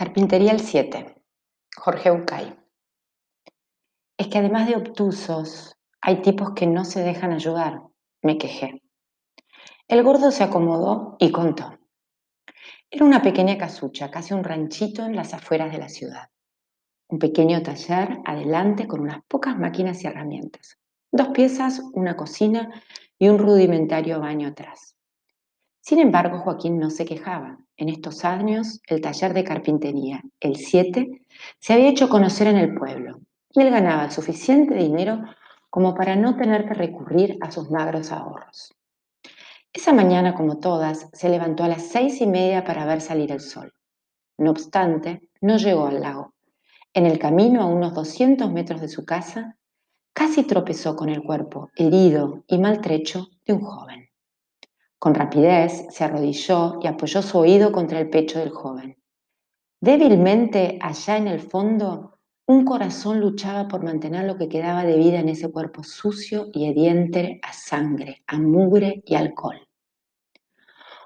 Carpintería el 7. Jorge Ucay. Es que además de obtusos, hay tipos que no se dejan ayudar, me quejé. El gordo se acomodó y contó. Era una pequeña casucha, casi un ranchito en las afueras de la ciudad. Un pequeño taller adelante con unas pocas máquinas y herramientas. Dos piezas, una cocina y un rudimentario baño atrás. Sin embargo, Joaquín no se quejaba. En estos años, el taller de carpintería, el 7, se había hecho conocer en el pueblo y él ganaba suficiente dinero como para no tener que recurrir a sus magros ahorros. Esa mañana, como todas, se levantó a las seis y media para ver salir el sol. No obstante, no llegó al lago. En el camino, a unos 200 metros de su casa, casi tropezó con el cuerpo herido y maltrecho de un joven. Con rapidez se arrodilló y apoyó su oído contra el pecho del joven. Débilmente, allá en el fondo, un corazón luchaba por mantener lo que quedaba de vida en ese cuerpo sucio y hediente a sangre, a mugre y alcohol.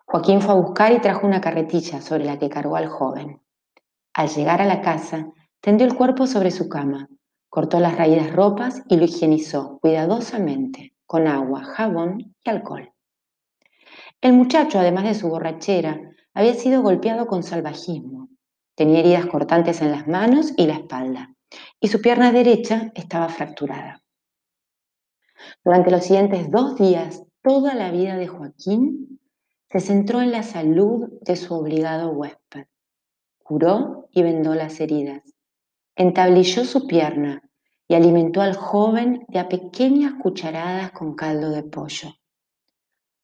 Joaquín fue a buscar y trajo una carretilla sobre la que cargó al joven. Al llegar a la casa, tendió el cuerpo sobre su cama, cortó las raídas ropas y lo higienizó cuidadosamente con agua, jabón y alcohol. El muchacho, además de su borrachera, había sido golpeado con salvajismo. Tenía heridas cortantes en las manos y la espalda, y su pierna derecha estaba fracturada. Durante los siguientes dos días, toda la vida de Joaquín se centró en la salud de su obligado huésped. Curó y vendó las heridas, entablilló su pierna y alimentó al joven de a pequeñas cucharadas con caldo de pollo.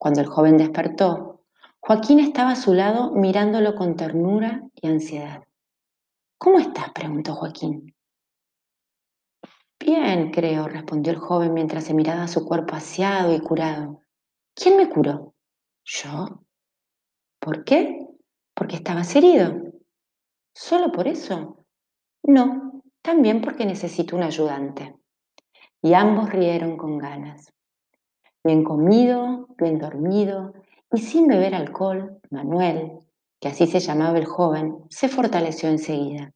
Cuando el joven despertó, Joaquín estaba a su lado mirándolo con ternura y ansiedad. ¿Cómo estás? preguntó Joaquín. Bien, creo, respondió el joven mientras se miraba su cuerpo aseado y curado. ¿Quién me curó? Yo. ¿Por qué? Porque estabas herido. ¿Solo por eso? No, también porque necesito un ayudante. Y ambos rieron con ganas. Bien comido, bien dormido y sin beber alcohol, Manuel, que así se llamaba el joven, se fortaleció enseguida.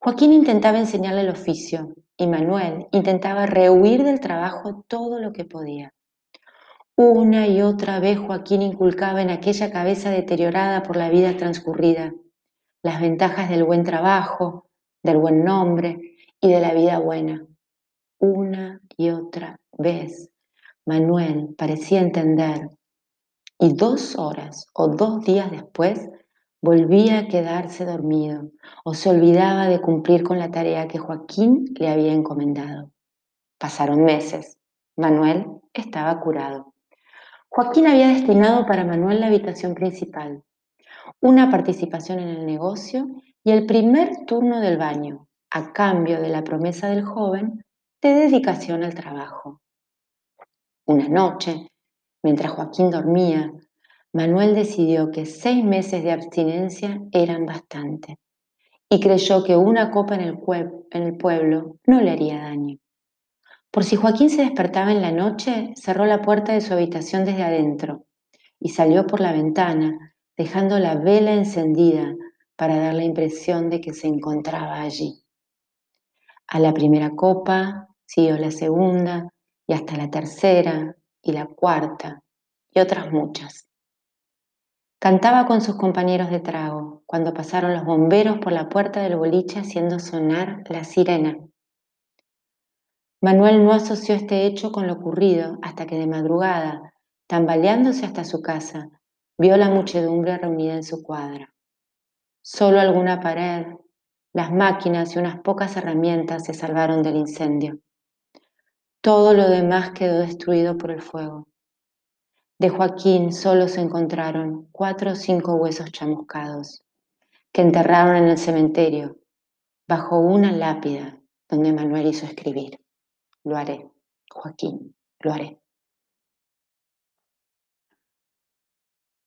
Joaquín intentaba enseñarle el oficio y Manuel intentaba rehuir del trabajo todo lo que podía. Una y otra vez Joaquín inculcaba en aquella cabeza deteriorada por la vida transcurrida las ventajas del buen trabajo, del buen nombre y de la vida buena. Una y otra vez Manuel parecía entender y dos horas o dos días después volvía a quedarse dormido o se olvidaba de cumplir con la tarea que Joaquín le había encomendado. Pasaron meses. Manuel estaba curado. Joaquín había destinado para Manuel la habitación principal, una participación en el negocio y el primer turno del baño, a cambio de la promesa del joven de dedicación al trabajo. Una noche, mientras Joaquín dormía, Manuel decidió que seis meses de abstinencia eran bastante y creyó que una copa en el, en el pueblo no le haría daño. Por si Joaquín se despertaba en la noche, cerró la puerta de su habitación desde adentro y salió por la ventana, dejando la vela encendida para dar la impresión de que se encontraba allí. A la primera copa siguió la segunda, y hasta la tercera y la cuarta y otras muchas. Cantaba con sus compañeros de trago cuando pasaron los bomberos por la puerta del boliche haciendo sonar la sirena. Manuel no asoció este hecho con lo ocurrido hasta que de madrugada, tambaleándose hasta su casa, vio la muchedumbre reunida en su cuadra. Solo alguna pared, las máquinas y unas pocas herramientas se salvaron del incendio. Todo lo demás quedó destruido por el fuego. De Joaquín solo se encontraron cuatro o cinco huesos chamuscados, que enterraron en el cementerio, bajo una lápida donde Manuel hizo escribir, lo haré, Joaquín, lo haré.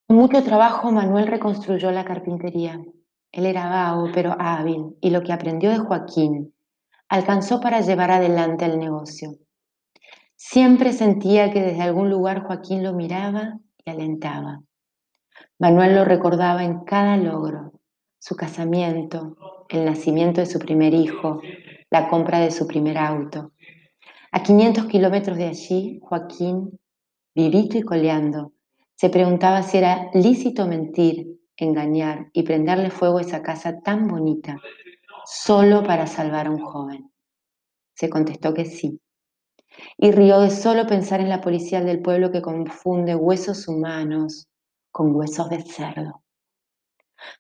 Con mucho trabajo Manuel reconstruyó la carpintería. Él era vago pero hábil y lo que aprendió de Joaquín alcanzó para llevar adelante el negocio. Siempre sentía que desde algún lugar Joaquín lo miraba y alentaba. Manuel lo recordaba en cada logro, su casamiento, el nacimiento de su primer hijo, la compra de su primer auto. A 500 kilómetros de allí, Joaquín, vivito y coleando, se preguntaba si era lícito mentir, engañar y prenderle fuego a esa casa tan bonita, solo para salvar a un joven. Se contestó que sí. Y rió de solo pensar en la policial del pueblo que confunde huesos humanos con huesos de cerdo.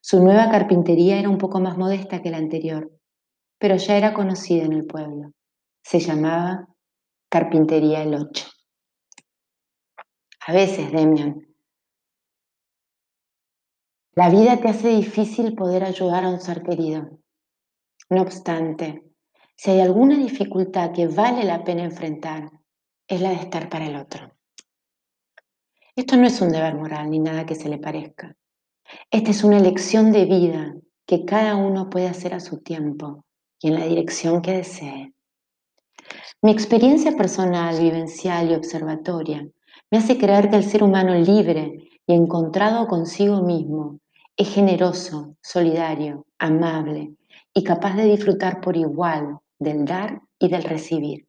Su nueva carpintería era un poco más modesta que la anterior, pero ya era conocida en el pueblo. Se llamaba Carpintería El Ocho. A veces, Demian, la vida te hace difícil poder ayudar a un ser querido. No obstante, si hay alguna dificultad que vale la pena enfrentar, es la de estar para el otro. Esto no es un deber moral ni nada que se le parezca. Esta es una elección de vida que cada uno puede hacer a su tiempo y en la dirección que desee. Mi experiencia personal, vivencial y observatoria me hace creer que el ser humano libre y encontrado consigo mismo es generoso, solidario, amable y capaz de disfrutar por igual del dar y del recibir.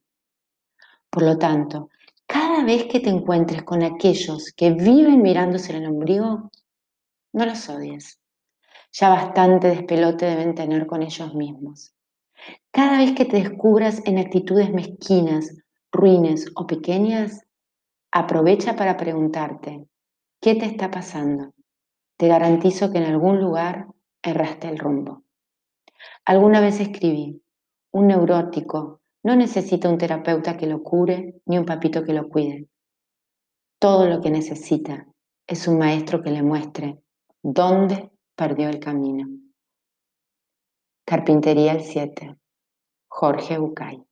Por lo tanto, cada vez que te encuentres con aquellos que viven mirándose en el ombligo, no los odies. Ya bastante despelote deben tener con ellos mismos. Cada vez que te descubras en actitudes mezquinas, ruines o pequeñas, aprovecha para preguntarte, ¿qué te está pasando? Te garantizo que en algún lugar erraste el rumbo. Alguna vez escribí, un neurótico no necesita un terapeuta que lo cure ni un papito que lo cuide. Todo lo que necesita es un maestro que le muestre dónde perdió el camino. Carpintería el 7. Jorge Bucay.